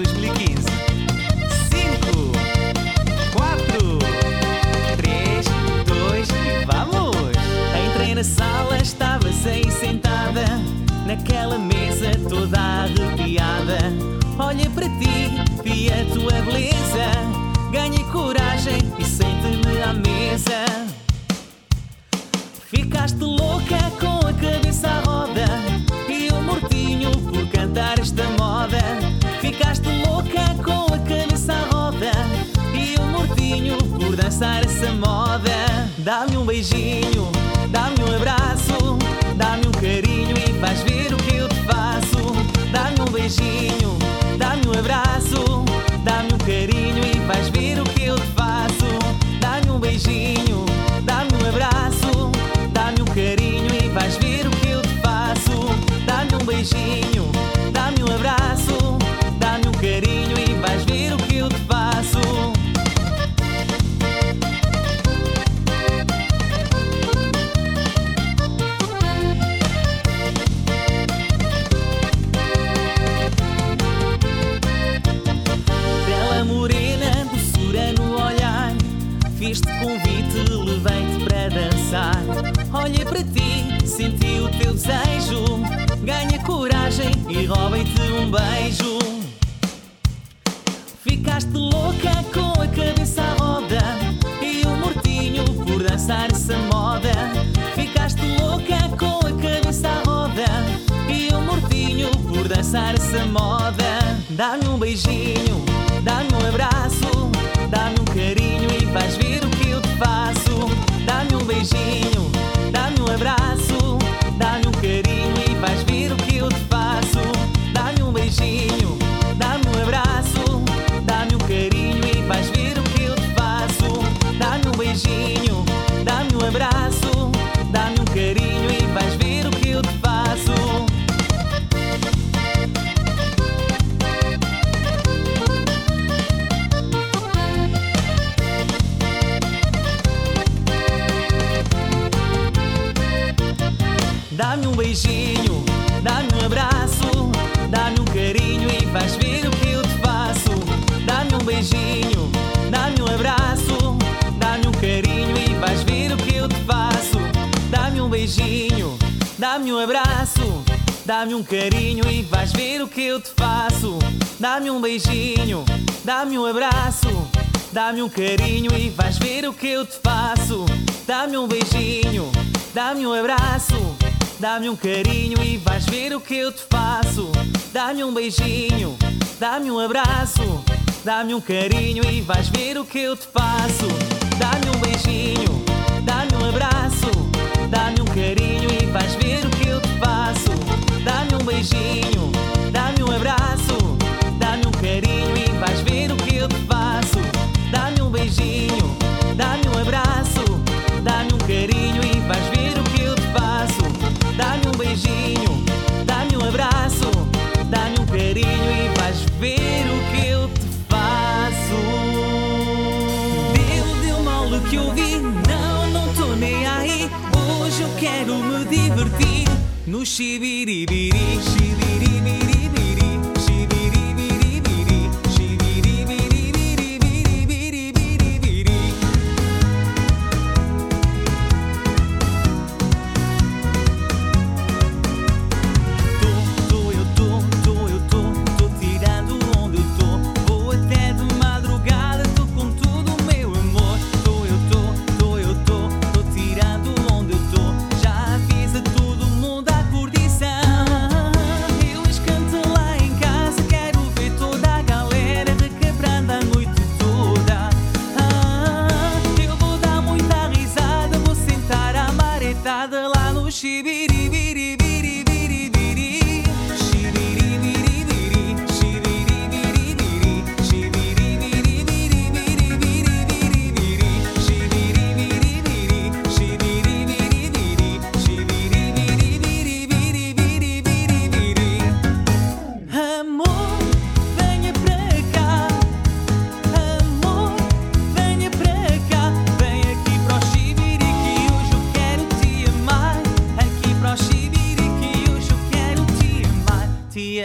2015. 5, 4, 3, 2 vamos! Entrei na sala, estava sem sentada, naquela mesa toda arrepiada. Olha para ti, vi a tua beleza, ganhei coragem e sente-me à mesa. Ficaste louca com passar essa moda. Dá-me um beijinho, dá-me um abraço. um beijo. Ficaste louca com a cabeça à roda e o mortinho por dançar essa moda. Ficaste louca com a cabeça à roda e o mortinho por dançar essa moda. Dá-me um beijinho, dá-me um abraço, dá-me um carinho e vais ver o que eu te faço. Dá-me um beijinho. beijinho, dá-me um abraço, dá-me um carinho e vais ver o que eu te faço. Dá-me um beijinho, dá-me um abraço, dá-me um carinho e vais ver o que eu te faço. Dá-me um beijinho, dá-me um abraço, dá-me um carinho e vais ver o que eu te faço. Dá-me um beijinho, dá-me um abraço, dá-me um carinho e vais ver o que eu te faço. Dá-me um beijinho. que ouvir. Não, não tô nem aí. Hoje eu quero me divertir no xibiribiri, xibiri.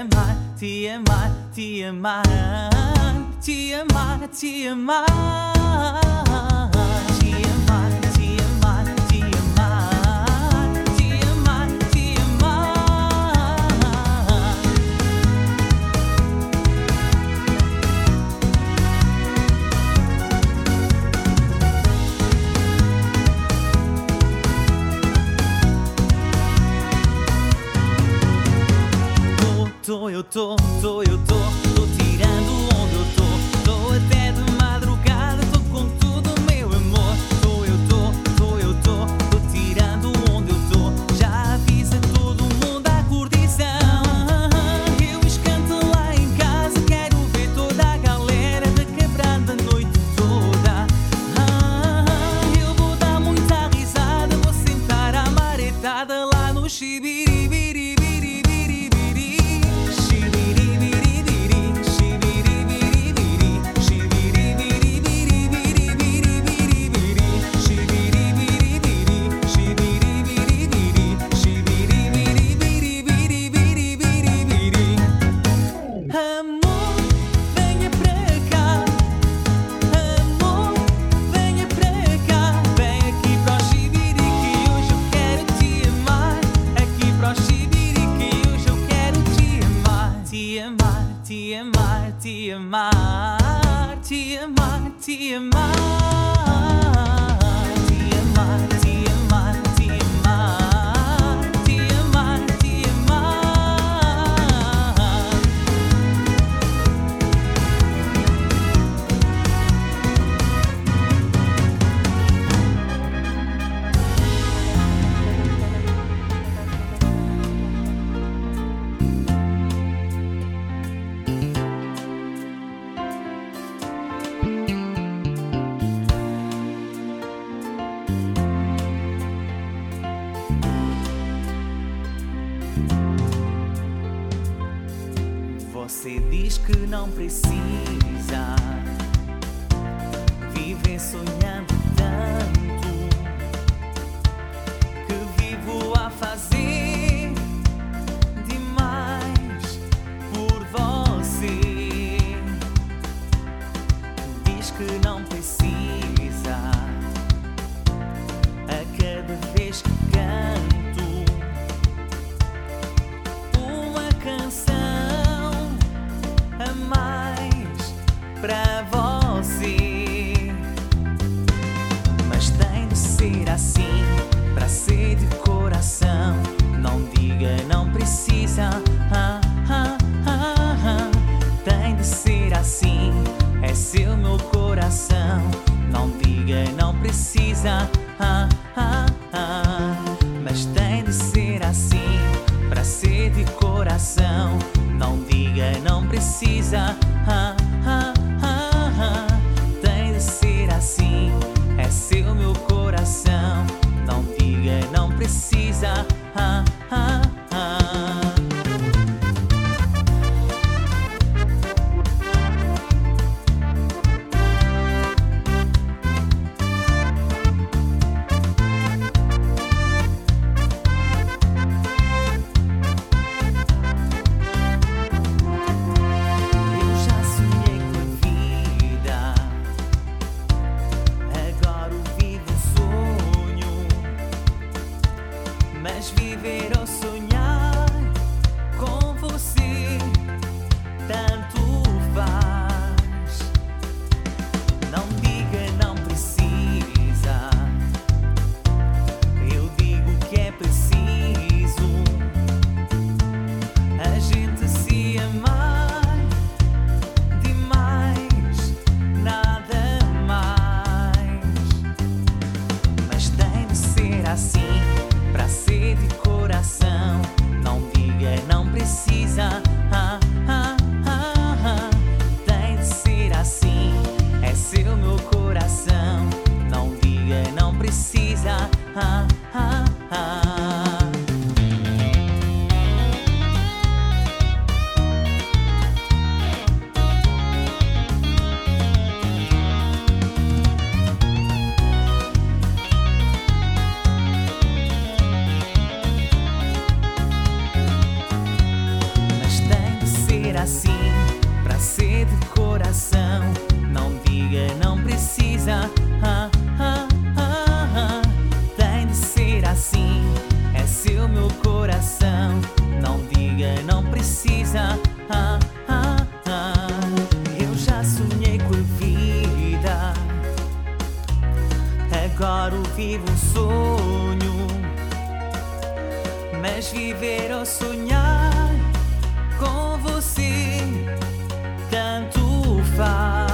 TMI, TMI, TMI, TMI, TMI. よととよと Você diz que não precisa viver sonhando tanto. pra você. assim, pra ser de coração. Não diga, não precisa. Ah, ah, ah, Tem de ser assim, é seu meu coração. Não diga, não precisa. Eu já sonhei com vida, agora vivo um sonho. Mas viver ou sonhar com você tanto faz.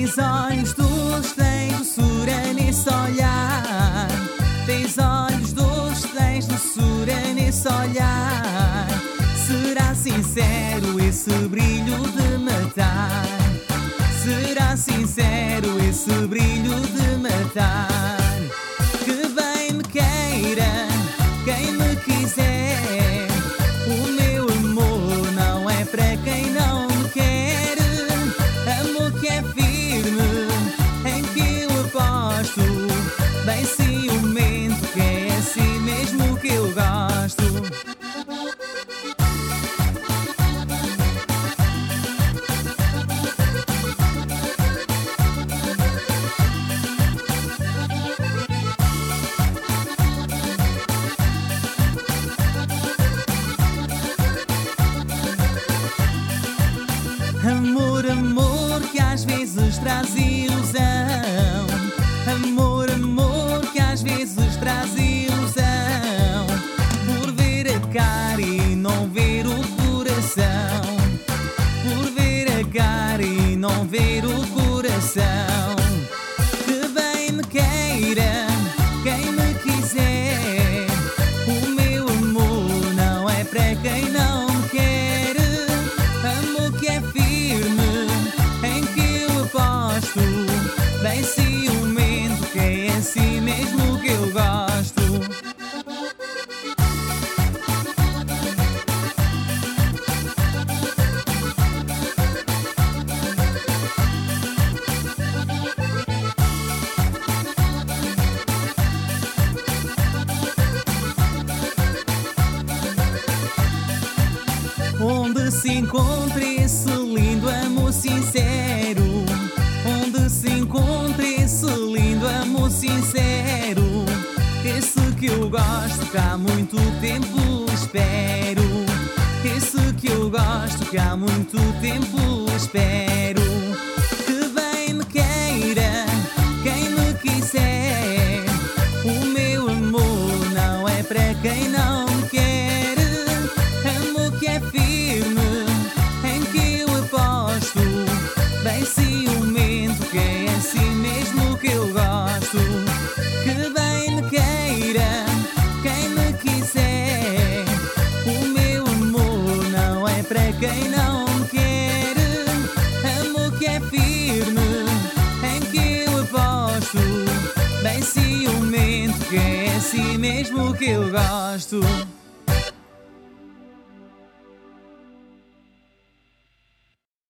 Tens olhos dos tens doçura nesse olhar. Tens olhos dos tens doçura nesse olhar. Será sincero esse brilho de matar. Será sincero esse brilho de matar. さ encontra esse lindo amor sincero. Onde se encontra esse lindo amor sincero. Esse que eu gosto, que há muito tempo espero. Esse que eu gosto, que há muito tempo espero. mesmo que eu gosto.